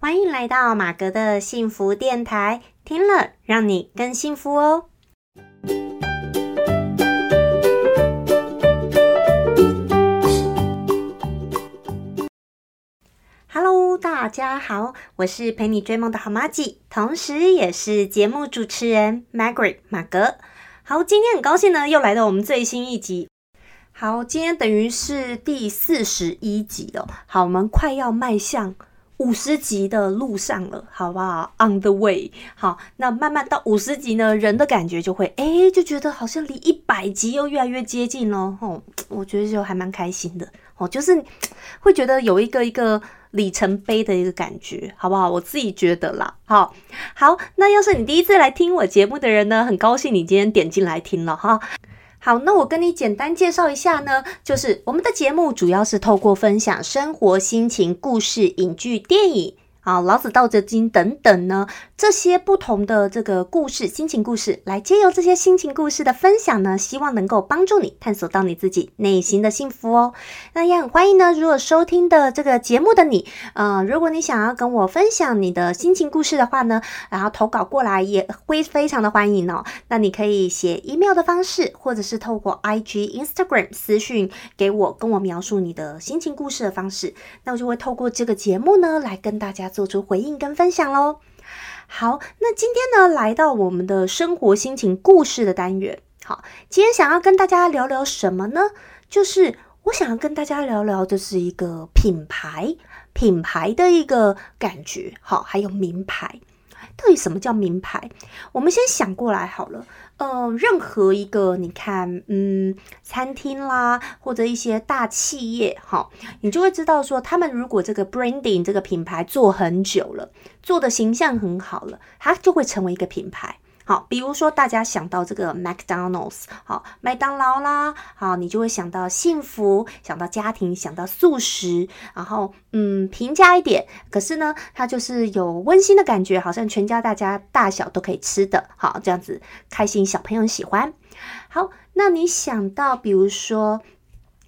欢迎来到马格的幸福电台，听了让你更幸福哦。Hello，大家好，我是陪你追梦的好妈吉，同时也是节目主持人 Margaret 马格。好，今天很高兴呢，又来到我们最新一集。好，今天等于是第四十一集了。好，我们快要迈向。五十集的路上了，好不好？On the way，好，那慢慢到五十集呢，人的感觉就会，哎，就觉得好像离一百集又越来越接近了，吼，我觉得就还蛮开心的，哦，就是会觉得有一个一个里程碑的一个感觉，好不好？我自己觉得啦，好，好，那要是你第一次来听我节目的人呢，很高兴你今天点进来听了哈。好，那我跟你简单介绍一下呢，就是我们的节目主要是透过分享生活、心情、故事、影剧、电影。啊，老子、道德经等等呢，这些不同的这个故事、心情故事，来借由这些心情故事的分享呢，希望能够帮助你探索到你自己内心的幸福哦。那也很欢迎呢，如果收听的这个节目的你，呃，如果你想要跟我分享你的心情故事的话呢，然后投稿过来也会非常的欢迎哦。那你可以写 email 的方式，或者是透过 IG、Instagram 私讯给我，跟我描述你的心情故事的方式，那我就会透过这个节目呢，来跟大家。做出回应跟分享喽。好，那今天呢，来到我们的生活心情故事的单元。好，今天想要跟大家聊聊什么呢？就是我想要跟大家聊聊，就是一个品牌，品牌的一个感觉。好，还有名牌，到底什么叫名牌？我们先想过来好了。呃，任何一个你看，嗯，餐厅啦，或者一些大企业，哈，你就会知道说，他们如果这个 branding 这个品牌做很久了，做的形象很好了，它就会成为一个品牌。好，比如说大家想到这个 McDonald's，好，麦当劳啦，好，你就会想到幸福，想到家庭，想到素食，然后嗯，平价一点，可是呢，它就是有温馨的感觉，好像全家大家大小都可以吃的，好，这样子开心，小朋友喜欢。好，那你想到比如说。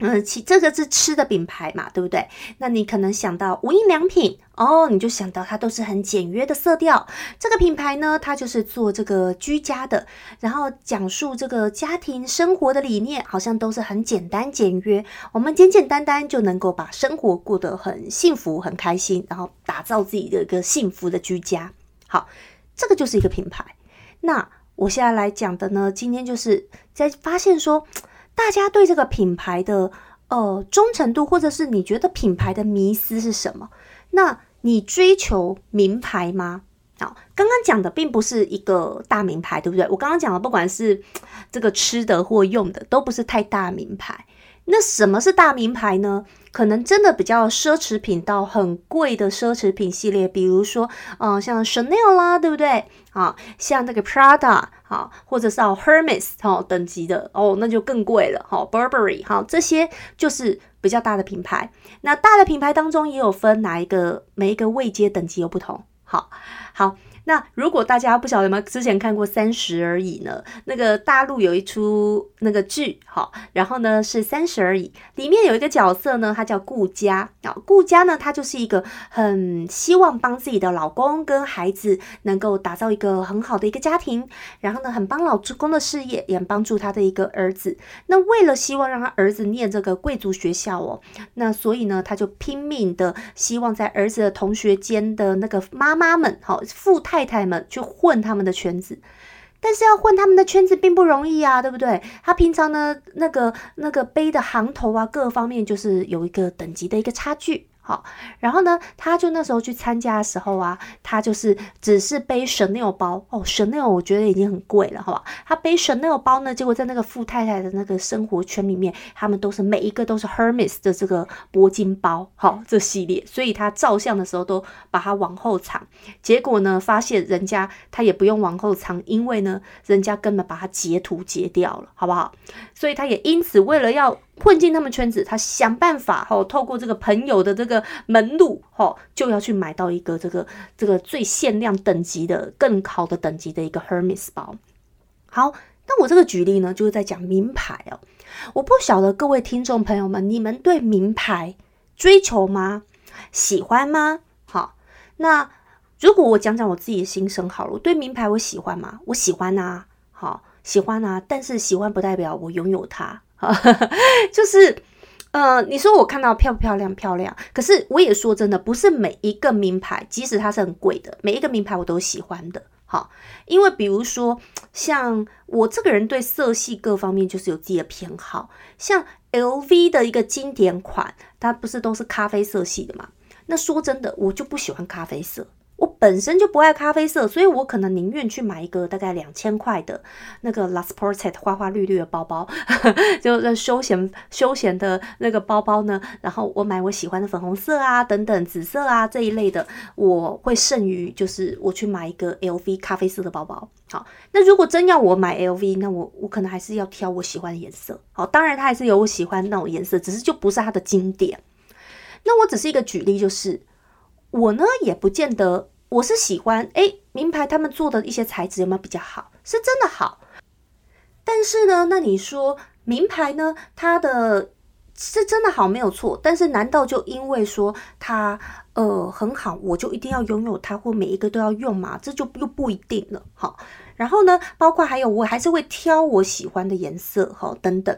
嗯，其这个是吃的品牌嘛，对不对？那你可能想到无印良品哦，你就想到它都是很简约的色调。这个品牌呢，它就是做这个居家的，然后讲述这个家庭生活的理念，好像都是很简单简约。我们简简单单就能够把生活过得很幸福、很开心，然后打造自己的一个幸福的居家。好，这个就是一个品牌。那我现在来讲的呢，今天就是在发现说。大家对这个品牌的呃忠诚度，或者是你觉得品牌的迷思是什么？那你追求名牌吗？好，刚刚讲的并不是一个大名牌，对不对？我刚刚讲的，不管是这个吃的或用的，都不是太大名牌。那什么是大名牌呢？可能真的比较奢侈品到很贵的奢侈品系列，比如说，嗯，像 Chanel 啦，对不对？啊，像那个 Prada，啊，或者是哦 Hermes 哈等级的哦，那就更贵了。哈，Burberry 哈，这些就是比较大的品牌。那大的品牌当中也有分哪一个，每一个位阶等级有不同。好，好。那如果大家不晓得吗之前看过《三十而已》呢？那个大陆有一出那个剧，好，然后呢是《三十而已》，里面有一个角色呢，他叫顾佳啊。顾佳呢，他就是一个很希望帮自己的老公跟孩子能够打造一个很好的一个家庭，然后呢，很帮老公的事业，也帮助他的一个儿子。那为了希望让他儿子念这个贵族学校哦，那所以呢，他就拼命的希望在儿子的同学间的那个妈妈们，好，富太。太太们去混他们的圈子，但是要混他们的圈子并不容易啊，对不对？他平常呢，那个那个背的行头啊，各方面就是有一个等级的一个差距。好，然后呢，他就那时候去参加的时候啊，他就是只是背 Chanel 包哦，Chanel 我觉得已经很贵了，好吧？他背 Chanel 包呢，结果在那个富太太的那个生活圈里面，他们都是每一个都是 Hermes 的这个铂金包，好，这系列，所以他照相的时候都把它往后藏，结果呢，发现人家他也不用往后藏，因为呢，人家根本把它截图截掉了，好不好？所以他也因此为了要。混进他们圈子，他想办法吼，透过这个朋友的这个门路吼，就要去买到一个这个这个最限量等级的、更好的等级的一个 Hermes 包。好，那我这个举例呢，就是在讲名牌哦。我不晓得各位听众朋友们，你们对名牌追求吗？喜欢吗？好，那如果我讲讲我自己的心声好了，我对名牌我喜欢吗？我喜欢啊，好喜欢啊，但是喜欢不代表我拥有它，就是呃，你说我看到漂不漂亮？漂亮。可是我也说真的，不是每一个名牌，即使它是很贵的，每一个名牌我都喜欢的。好，因为比如说，像我这个人对色系各方面就是有自己的偏好，像 LV 的一个经典款，它不是都是咖啡色系的嘛？那说真的，我就不喜欢咖啡色。我本身就不爱咖啡色，所以我可能宁愿去买一个大概两千块的那个 Last Portet 花花绿绿的包包，就是休闲休闲的那个包包呢。然后我买我喜欢的粉红色啊，等等紫色啊这一类的，我会胜于就是我去买一个 LV 咖啡色的包包。好，那如果真要我买 LV，那我我可能还是要挑我喜欢的颜色。好，当然它还是有我喜欢那种颜色，只是就不是它的经典。那我只是一个举例，就是。我呢也不见得，我是喜欢哎，名牌他们做的一些材质有没有比较好？是真的好。但是呢，那你说名牌呢，它的是真的好没有错。但是难道就因为说它呃很好，我就一定要拥有它，或每一个都要用吗？这就又不一定了。好，然后呢，包括还有我还是会挑我喜欢的颜色哈等等。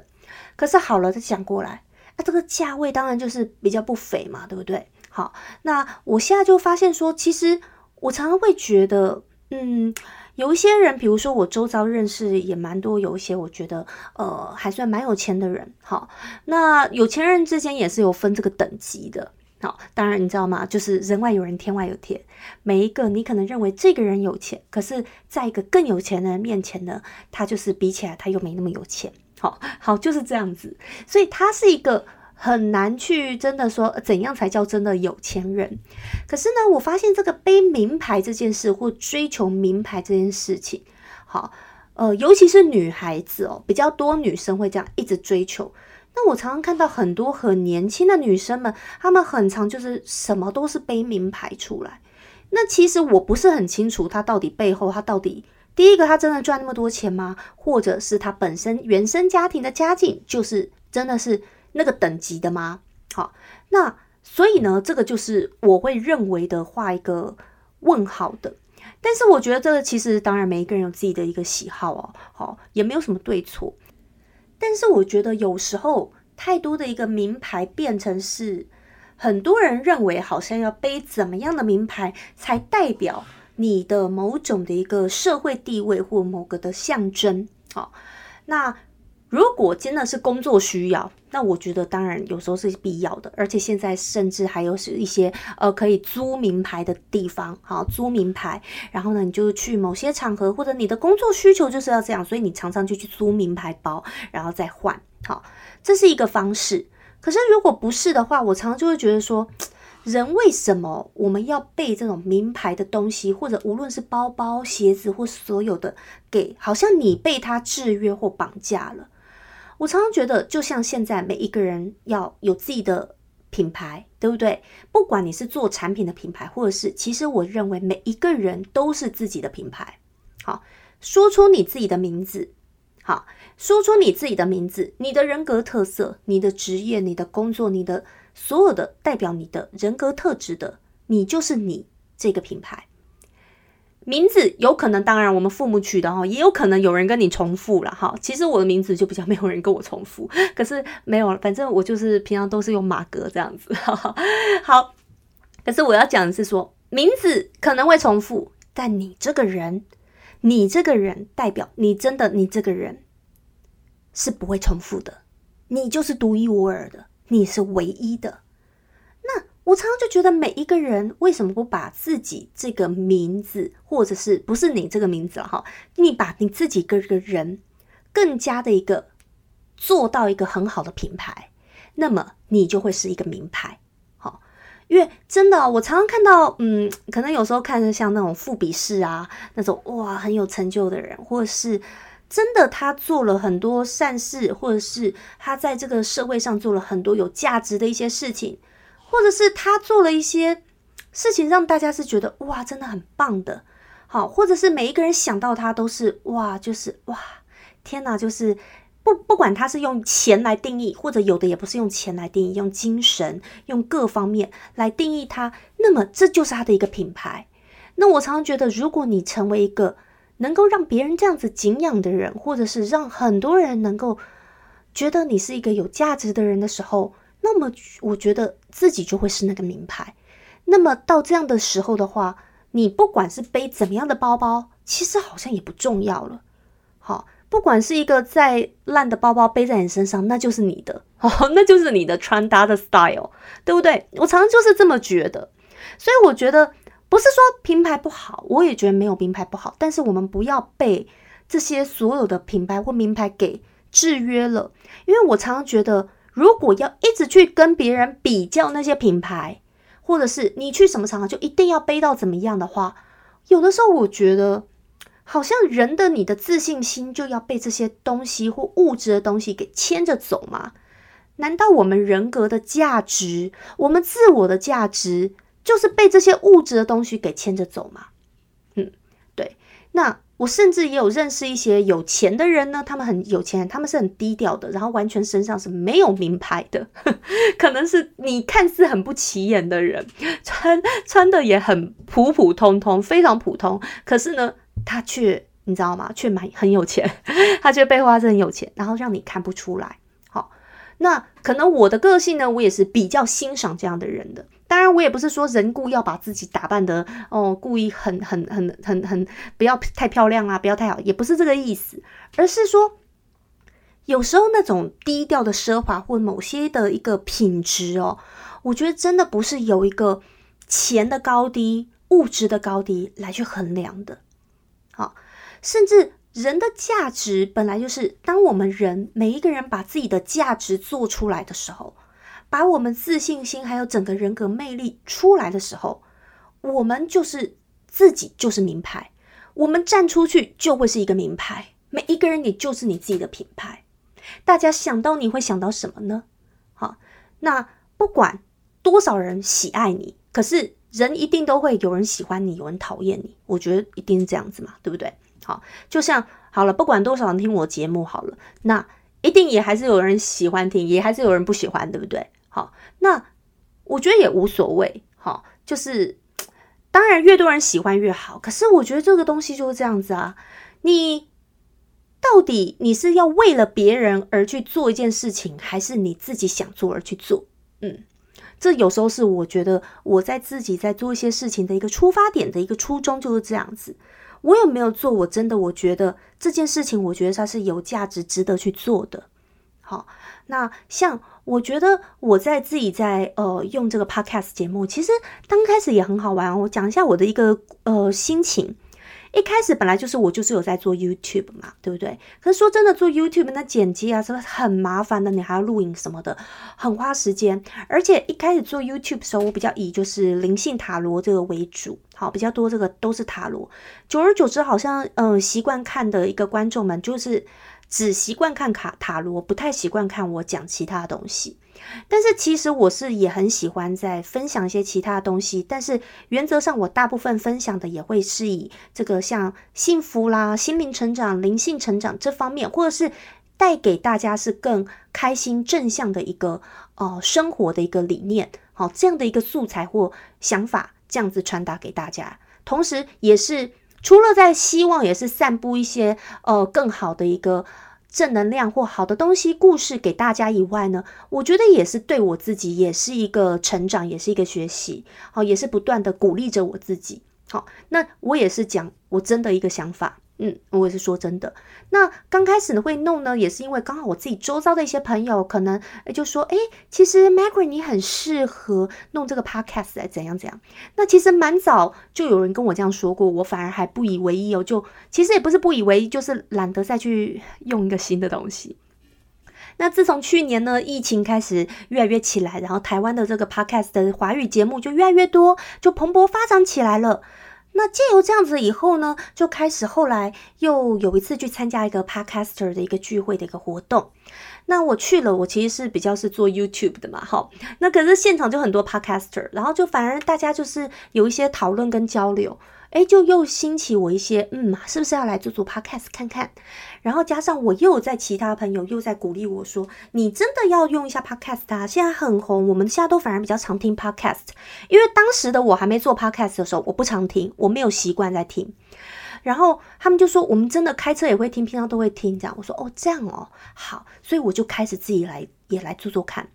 可是好了，再讲过来，那这个价位当然就是比较不菲嘛，对不对？好，那我现在就发现说，其实我常常会觉得，嗯，有一些人，比如说我周遭认识也蛮多，有一些我觉得，呃，还算蛮有钱的人。好，那有钱人之间也是有分这个等级的。好，当然你知道吗？就是人外有人，天外有天。每一个你可能认为这个人有钱，可是在一个更有钱的人面前呢，他就是比起来他又没那么有钱。好好就是这样子，所以他是一个。很难去真的说怎样才叫真的有钱人。可是呢，我发现这个背名牌这件事或追求名牌这件事情，好，呃，尤其是女孩子哦，比较多女生会这样一直追求。那我常常看到很多很年轻的女生们，她们很常就是什么都是背名牌出来。那其实我不是很清楚，她到底背后她到底第一个她真的赚那么多钱吗？或者是她本身原生家庭的家境就是真的是。那个等级的吗？好，那所以呢，这个就是我会认为的画一个问号的。但是我觉得这个其实当然每一个人有自己的一个喜好哦，好，也没有什么对错。但是我觉得有时候太多的一个名牌变成是很多人认为好像要背怎么样的名牌才代表你的某种的一个社会地位或某个的象征。好，那。如果真的是工作需要，那我觉得当然有时候是必要的，而且现在甚至还有是一些呃可以租名牌的地方，好租名牌，然后呢你就去某些场合或者你的工作需求就是要这样，所以你常常就去租名牌包，然后再换，好，这是一个方式。可是如果不是的话，我常常就会觉得说，人为什么我们要背这种名牌的东西，或者无论是包包、鞋子或所有的，给好像你被他制约或绑架了。我常常觉得，就像现在每一个人要有自己的品牌，对不对？不管你是做产品的品牌，或者是，其实我认为每一个人都是自己的品牌。好，说出你自己的名字，好，说出你自己的名字，你的人格特色，你的职业，你的工作，你的所有的代表你的人格特质的，你就是你这个品牌。名字有可能，当然我们父母取的哈，也有可能有人跟你重复了哈。其实我的名字就比较没有人跟我重复，可是没有，反正我就是平常都是用马格这样子 哈。好，可是我要讲的是说，名字可能会重复，但你这个人，你这个人代表你真的，你这个人是不会重复的，你就是独一无二的，你是唯一的。我常常就觉得，每一个人为什么不把自己这个名字，或者是不是你这个名字了哈？你把你自己个个人更加的一个做到一个很好的品牌，那么你就会是一个名牌。好，因为真的，我常常看到，嗯，可能有时候看着像那种富比士啊，那种哇很有成就的人，或者是真的他做了很多善事，或者是他在这个社会上做了很多有价值的一些事情。或者是他做了一些事情，让大家是觉得哇，真的很棒的，好，或者是每一个人想到他都是哇，就是哇，天哪，就是不不管他是用钱来定义，或者有的也不是用钱来定义，用精神、用各方面来定义他，那么这就是他的一个品牌。那我常常觉得，如果你成为一个能够让别人这样子敬仰的人，或者是让很多人能够觉得你是一个有价值的人的时候，那么我觉得自己就会是那个名牌。那么到这样的时候的话，你不管是背怎么样的包包，其实好像也不重要了。好。不管是一个再烂的包包背在你身上，那就是你的 哦，那就是你的穿搭的 style，对不对？我常常就是这么觉得，所以我觉得不是说品牌不好，我也觉得没有名牌不好，但是我们不要被这些所有的品牌或名牌给制约了，因为我常常觉得，如果要一直去跟别人比较那些品牌，或者是你去什么场合就一定要背到怎么样的话，有的时候我觉得。好像人的你的自信心就要被这些东西或物质的东西给牵着走吗？难道我们人格的价值、我们自我的价值，就是被这些物质的东西给牵着走吗？嗯，对。那我甚至也有认识一些有钱的人呢，他们很有钱，他们是很低调的，然后完全身上是没有名牌的，可能是你看似很不起眼的人，穿穿的也很普普通通，非常普通，可是呢。他却你知道吗？却蛮很有钱，他却背后他是很有钱，然后让你看不出来。好，那可能我的个性呢，我也是比较欣赏这样的人的。当然，我也不是说人故要把自己打扮的哦，故意很很很很很不要太漂亮啊，不要太好，也不是这个意思，而是说有时候那种低调的奢华或某些的一个品质哦，我觉得真的不是有一个钱的高低、物质的高低来去衡量的。好，甚至人的价值本来就是，当我们人每一个人把自己的价值做出来的时候，把我们自信心还有整个人格魅力出来的时候，我们就是自己就是名牌，我们站出去就会是一个名牌。每一个人你就是你自己的品牌，大家想到你会想到什么呢？好，那不管多少人喜爱你，可是。人一定都会有人喜欢你，有人讨厌你，我觉得一定是这样子嘛，对不对？好，就像好了，不管多少人听我节目好了，那一定也还是有人喜欢听，也还是有人不喜欢，对不对？好，那我觉得也无所谓，好，就是当然越多人喜欢越好，可是我觉得这个东西就是这样子啊，你到底你是要为了别人而去做一件事情，还是你自己想做而去做？嗯。这有时候是我觉得我在自己在做一些事情的一个出发点的一个初衷就是这样子。我有没有做？我真的我觉得这件事情，我觉得它是有价值、值得去做的。好，那像我觉得我在自己在呃用这个 podcast 节目，其实刚开始也很好玩。我讲一下我的一个呃心情。一开始本来就是我就是有在做 YouTube 嘛，对不对？可是说真的，做 YouTube 那剪辑啊，真的很麻烦的，你还要录影什么的，很花时间。而且一开始做 YouTube 的时候，我比较以就是灵性塔罗这个为主，好，比较多这个都是塔罗。久而久之，好像嗯习惯看的一个观众们，就是只习惯看卡塔罗，不太习惯看我讲其他东西。但是其实我是也很喜欢在分享一些其他东西，但是原则上我大部分分享的也会是以这个像幸福啦、心灵成长、灵性成长这方面，或者是带给大家是更开心正向的一个呃生活的一个理念，好这样的一个素材或想法，这样子传达给大家，同时也是除了在希望，也是散布一些呃更好的一个。正能量或好的东西、故事给大家以外呢，我觉得也是对我自己也是一个成长，也是一个学习，好，也是不断的鼓励着我自己。好，那我也是讲我真的一个想法。嗯，我也是说真的。那刚开始呢会弄呢，也是因为刚好我自己周遭的一些朋友可能就说，哎，其实 Maggie 你很适合弄这个 podcast 怎样怎样。那其实蛮早就有人跟我这样说过，我反而还不以为意哦。就其实也不是不以为意，就是懒得再去用一个新的东西。那自从去年呢，疫情开始越来越起来，然后台湾的这个 podcast 的华语节目就越来越多，就蓬勃发展起来了。那借由这样子以后呢，就开始后来又有一次去参加一个 podcaster 的一个聚会的一个活动。那我去了，我其实是比较是做 YouTube 的嘛，哈。那可是现场就很多 podcaster，然后就反而大家就是有一些讨论跟交流。哎，就又兴起我一些，嗯，是不是要来做做 podcast 看看？然后加上我又在其他朋友又在鼓励我说，你真的要用一下 podcast 啊，现在很红，我们现在都反而比较常听 podcast，因为当时的我还没做 podcast 的时候，我不常听，我没有习惯在听。然后他们就说，我们真的开车也会听，平常都会听这样。我说，哦，这样哦，好，所以我就开始自己来也来做做看。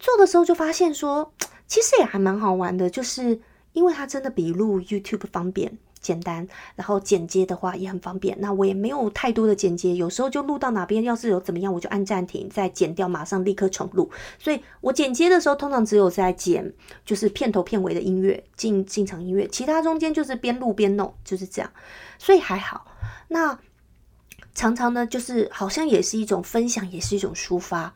做的时候就发现说，其实也还蛮好玩的，就是因为它真的比录 YouTube 方便、简单，然后剪接的话也很方便。那我也没有太多的剪接，有时候就录到哪边，要是有怎么样，我就按暂停，再剪掉，马上立刻重录。所以我剪接的时候，通常只有在剪就是片头片尾的音乐进进场音乐，其他中间就是边录边弄，就是这样。所以还好。那常常呢，就是好像也是一种分享，也是一种抒发。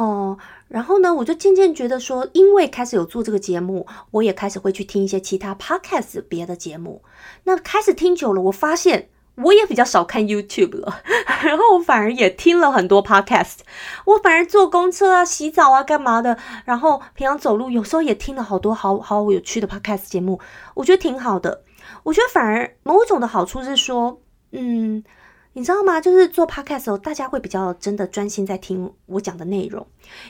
哦，然后呢，我就渐渐觉得说，因为开始有做这个节目，我也开始会去听一些其他 podcast 别的节目。那开始听久了，我发现我也比较少看 YouTube 了，然后我反而也听了很多 podcast。我反而坐公车啊、洗澡啊、干嘛的，然后平常走路有时候也听了好多好好有趣的 podcast 节目，我觉得挺好的。我觉得反而某种的好处是说，嗯。你知道吗？就是做 podcast 时候，大家会比较真的专心在听我讲的内容。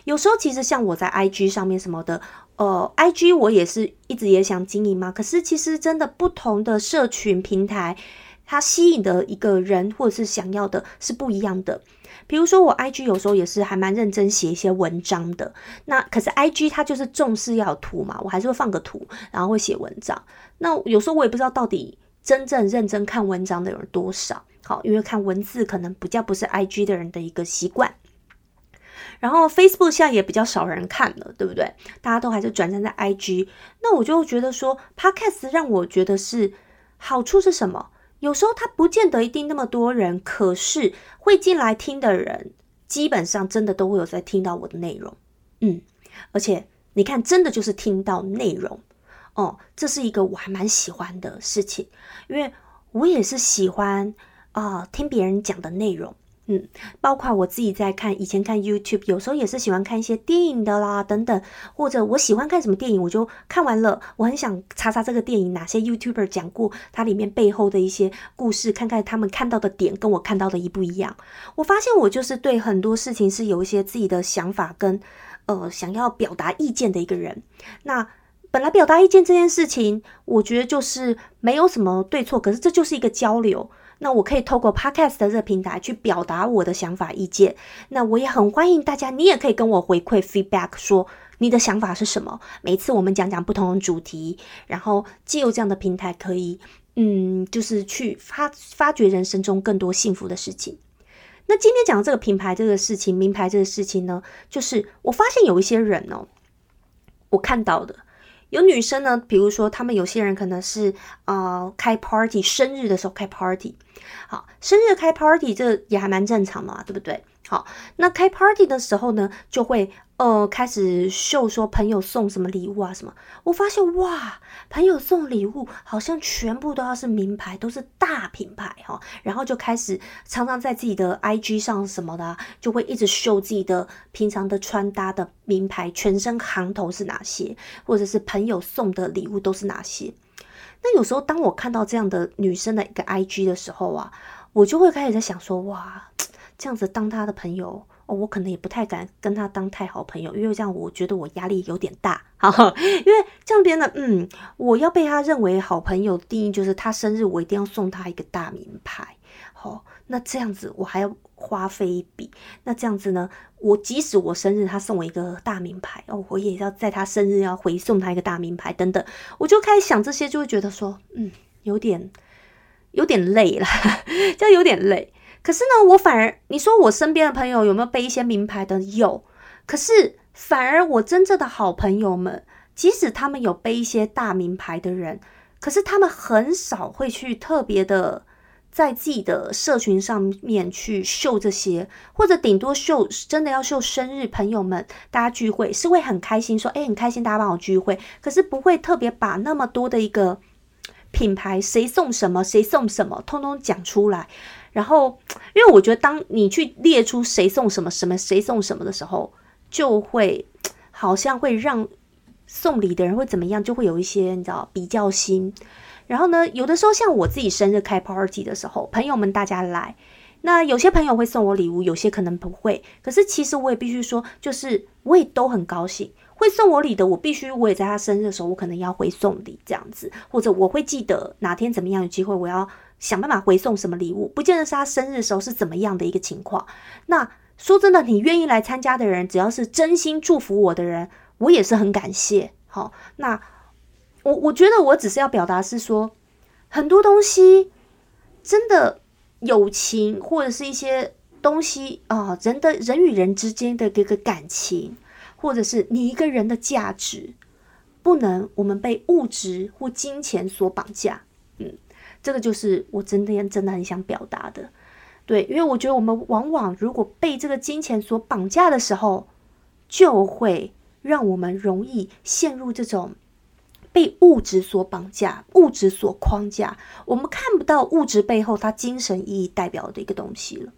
有时候其实像我在 IG 上面什么的，呃，IG 我也是一直也想经营嘛。可是其实真的不同的社群平台，它吸引的一个人或者是想要的是不一样的。比如说我 IG 有时候也是还蛮认真写一些文章的。那可是 IG 它就是重视要图嘛，我还是会放个图，然后会写文章。那有时候我也不知道到底真正认真看文章的有多少。好，因为看文字可能比较不是 I G 的人的一个习惯，然后 Facebook 现在也比较少人看了，对不对？大家都还是转战在 I G。那我就觉得说，Podcast 让我觉得是好处是什么？有时候它不见得一定那么多人，可是会进来听的人，基本上真的都会有在听到我的内容。嗯，而且你看，真的就是听到内容哦，这是一个我还蛮喜欢的事情，因为我也是喜欢。啊，听别人讲的内容，嗯，包括我自己在看，以前看 YouTube，有时候也是喜欢看一些电影的啦，等等，或者我喜欢看什么电影，我就看完了，我很想查查这个电影哪些 YouTuber 讲过，它里面背后的一些故事，看看他们看到的点跟我看到的一不一样。我发现我就是对很多事情是有一些自己的想法跟呃想要表达意见的一个人。那本来表达意见这件事情，我觉得就是没有什么对错，可是这就是一个交流。那我可以透过 Podcast 的这个平台去表达我的想法意见。那我也很欢迎大家，你也可以跟我回馈 feedback，说你的想法是什么。每次我们讲讲不同的主题，然后借由这样的平台，可以嗯，就是去发发掘人生中更多幸福的事情。那今天讲的这个品牌这个事情，名牌这个事情呢，就是我发现有一些人哦，我看到的。有女生呢，比如说他们有些人可能是呃开 party，生日的时候开 party，好，生日开 party 这也还蛮正常嘛，对不对？好，那开 party 的时候呢，就会。呃，开始秀说朋友送什么礼物啊什么，我发现哇，朋友送礼物好像全部都要是名牌，都是大品牌哈，然后就开始常常在自己的 IG 上什么的，就会一直秀自己的平常的穿搭的名牌，全身行头是哪些，或者是朋友送的礼物都是哪些。那有时候当我看到这样的女生的一个 IG 的时候啊，我就会开始在想说，哇，这样子当她的朋友。我可能也不太敢跟他当太好朋友，因为这样我觉得我压力有点大，哈，因为这样别人嗯，我要被他认为好朋友定义就是他生日我一定要送他一个大名牌，好，那这样子我还要花费一笔，那这样子呢，我即使我生日他送我一个大名牌哦，我也要在他生日要回送他一个大名牌等等，我就开始想这些，就会觉得说，嗯，有点有点累了，就有点累。可是呢，我反而你说我身边的朋友有没有背一些名牌的？有。可是反而我真正的好朋友们，即使他们有背一些大名牌的人，可是他们很少会去特别的在自己的社群上面去秀这些，或者顶多秀真的要秀生日，朋友们大家聚会是会很开心，说哎很开心大家帮我聚会，可是不会特别把那么多的一个品牌谁送什么谁送什么通通讲出来。然后，因为我觉得，当你去列出谁送什么、什么谁送什么的时候，就会好像会让送礼的人会怎么样，就会有一些你知道比较心。然后呢，有的时候像我自己生日开 party 的时候，朋友们大家来，那有些朋友会送我礼物，有些可能不会。可是其实我也必须说，就是我也都很高兴。会送我礼的，我必须我也在他生日的时候，我可能要回送礼这样子，或者我会记得哪天怎么样有机会，我要想办法回送什么礼物。不见得是他生日的时候是怎么样的一个情况。那说真的，你愿意来参加的人，只要是真心祝福我的人，我也是很感谢。好，那我我觉得我只是要表达是说，很多东西真的友情或者是一些东西啊，人的人与人之间的这个感情。或者是你一个人的价值，不能我们被物质或金钱所绑架。这个就是我真的真的很想表达的。对，因为我觉得我们往往如果被这个金钱所绑架的时候，就会让我们容易陷入这种被物质所绑架、物质所框架。我们看不到物质背后它精神意义代表的一个东西了。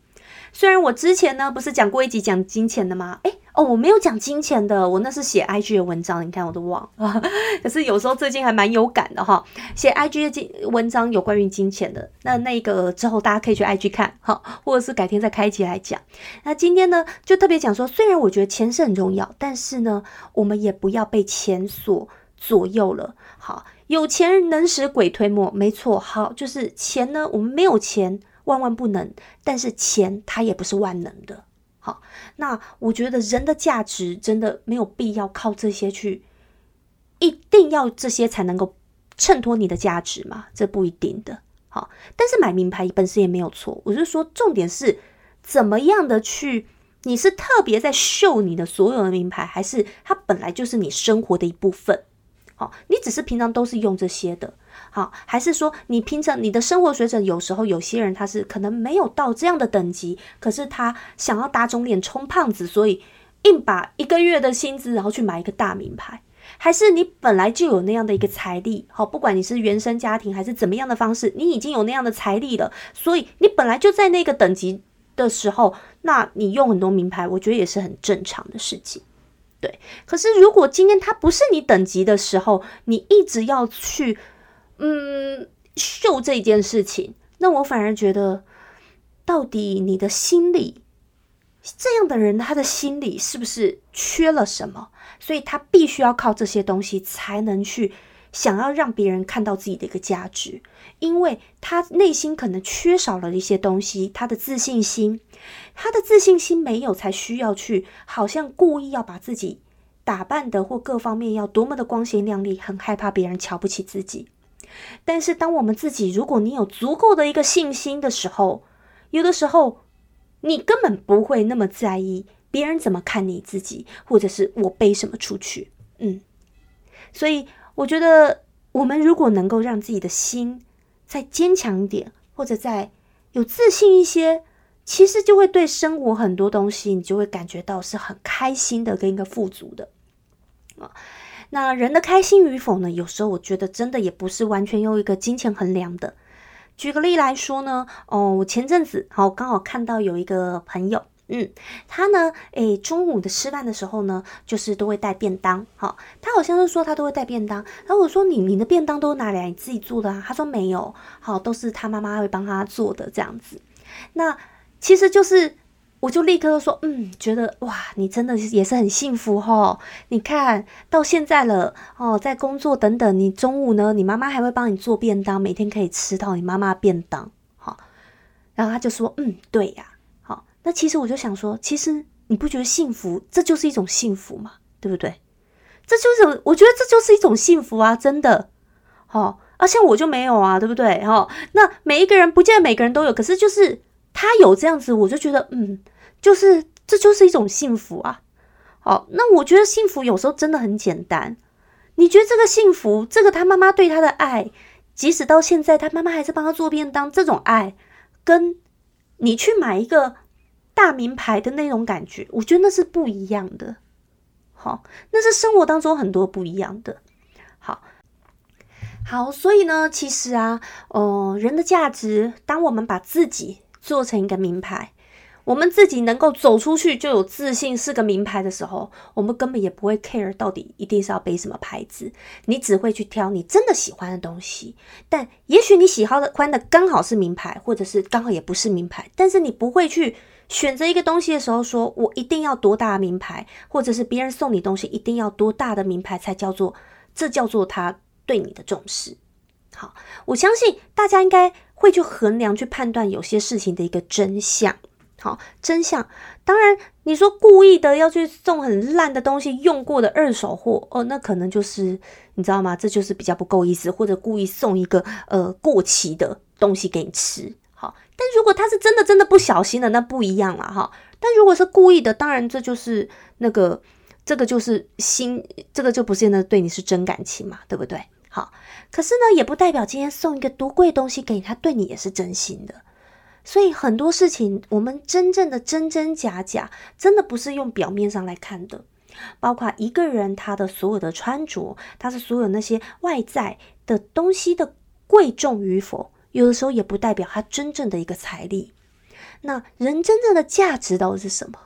虽然我之前呢不是讲过一集讲金钱的吗？诶，哦，我没有讲金钱的，我那是写 IG 的文章，你看我都忘了。可是有时候最近还蛮有感的哈，写 IG 的金文章有关于金钱的，那那个之后大家可以去 IG 看哈，或者是改天再开一集来讲。那今天呢就特别讲说，虽然我觉得钱是很重要，但是呢我们也不要被钱所左右了。好，有钱能使鬼推磨，没错。好，就是钱呢，我们没有钱。万万不能，但是钱它也不是万能的。好，那我觉得人的价值真的没有必要靠这些去，一定要这些才能够衬托你的价值嘛？这不一定的。好，但是买名牌本身也没有错。我是说，重点是怎么样的去，你是特别在秀你的所有的名牌，还是它本来就是你生活的一部分？好，你只是平常都是用这些的。好，还是说你平常你的生活水准，有时候有些人他是可能没有到这样的等级，可是他想要打肿脸充胖子，所以硬把一个月的薪资然后去买一个大名牌，还是你本来就有那样的一个财力，好，不管你是原生家庭还是怎么样的方式，你已经有那样的财力了，所以你本来就在那个等级的时候，那你用很多名牌，我觉得也是很正常的事情，对。可是如果今天他不是你等级的时候，你一直要去。嗯，秀这件事情，那我反而觉得，到底你的心里，这样的人他的心里是不是缺了什么？所以他必须要靠这些东西才能去想要让别人看到自己的一个价值，因为他内心可能缺少了一些东西，他的自信心，他的自信心没有，才需要去好像故意要把自己打扮的或各方面要多么的光鲜亮丽，很害怕别人瞧不起自己。但是，当我们自己，如果你有足够的一个信心的时候，有的时候你根本不会那么在意别人怎么看你自己，或者是我背什么出去。嗯，所以我觉得，我们如果能够让自己的心再坚强一点，或者再有自信一些，其实就会对生活很多东西，你就会感觉到是很开心的，跟一个富足的啊。那人的开心与否呢？有时候我觉得真的也不是完全用一个金钱衡量的。举个例来说呢，哦，我前阵子好刚好看到有一个朋友，嗯，他呢，诶，中午的吃饭的时候呢，就是都会带便当，好，他好像是说他都会带便当。然后我说你你的便当都拿来你自己做的啊？他说没有，好，都是他妈妈会帮他做的这样子。那其实就是。我就立刻说，嗯，觉得哇，你真的也是很幸福哈。你看到现在了哦，在工作等等，你中午呢，你妈妈还会帮你做便当，每天可以吃到你妈妈便当，好。然后他就说，嗯，对呀，好。那其实我就想说，其实你不觉得幸福，这就是一种幸福嘛，对不对？这就是我觉得这就是一种幸福啊，真的。好，而且我就没有啊，对不对？哈，那每一个人不见得每个人都有，可是就是他有这样子，我就觉得，嗯。就是，这就是一种幸福啊！好，那我觉得幸福有时候真的很简单。你觉得这个幸福，这个他妈妈对他的爱，即使到现在他妈妈还是帮他做便当，这种爱，跟你去买一个大名牌的那种感觉，我觉得那是不一样的。好，那是生活当中很多不一样的。好，好，所以呢，其实啊，哦，人的价值，当我们把自己做成一个名牌。我们自己能够走出去就有自信，是个名牌的时候，我们根本也不会 care 到底一定是要背什么牌子，你只会去挑你真的喜欢的东西。但也许你喜欢的欢的刚好是名牌，或者是刚好也不是名牌，但是你不会去选择一个东西的时候，说我一定要多大的名牌，或者是别人送你东西一定要多大的名牌才叫做这叫做他对你的重视。好，我相信大家应该会去衡量、去判断有些事情的一个真相。好，真相当然，你说故意的要去送很烂的东西，用过的二手货哦，那可能就是你知道吗？这就是比较不够意思，或者故意送一个呃过期的东西给你吃。好，但如果他是真的真的不小心的，那不一样了哈。但如果是故意的，当然这就是那个这个就是心，这个就不见得对你是真感情嘛，对不对？好，可是呢，也不代表今天送一个多贵的东西给你，他对你也是真心的。所以很多事情，我们真正的真真假假，真的不是用表面上来看的。包括一个人他的所有的穿着，他的所有那些外在的东西的贵重与否，有的时候也不代表他真正的一个财力。那人真正的价值到底是什么？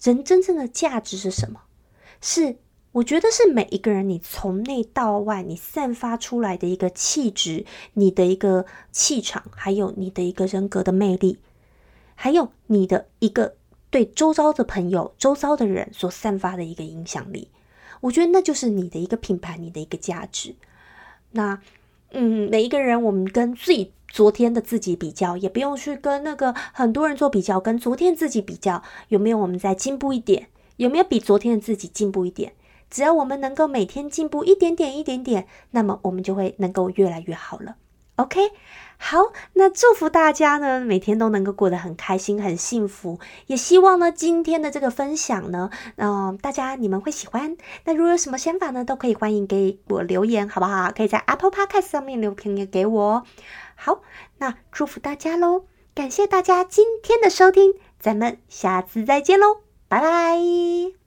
人真正的价值是什么？是。我觉得是每一个人，你从内到外，你散发出来的一个气质，你的一个气场，还有你的一个人格的魅力，还有你的一个对周遭的朋友、周遭的人所散发的一个影响力。我觉得那就是你的一个品牌，你的一个价值。那，嗯，每一个人，我们跟最昨天的自己比较，也不用去跟那个很多人做比较，跟昨天自己比较，有没有我们在进步一点？有没有比昨天的自己进步一点？只要我们能够每天进步一点点、一点点，那么我们就会能够越来越好了。OK，好，那祝福大家呢，每天都能够过得很开心、很幸福。也希望呢，今天的这个分享呢，嗯，大家你们会喜欢。那如果有什么想法呢，都可以欢迎给我留言，好不好？可以在 Apple Podcast 上面留言给我。好，那祝福大家喽！感谢大家今天的收听，咱们下次再见喽，拜拜。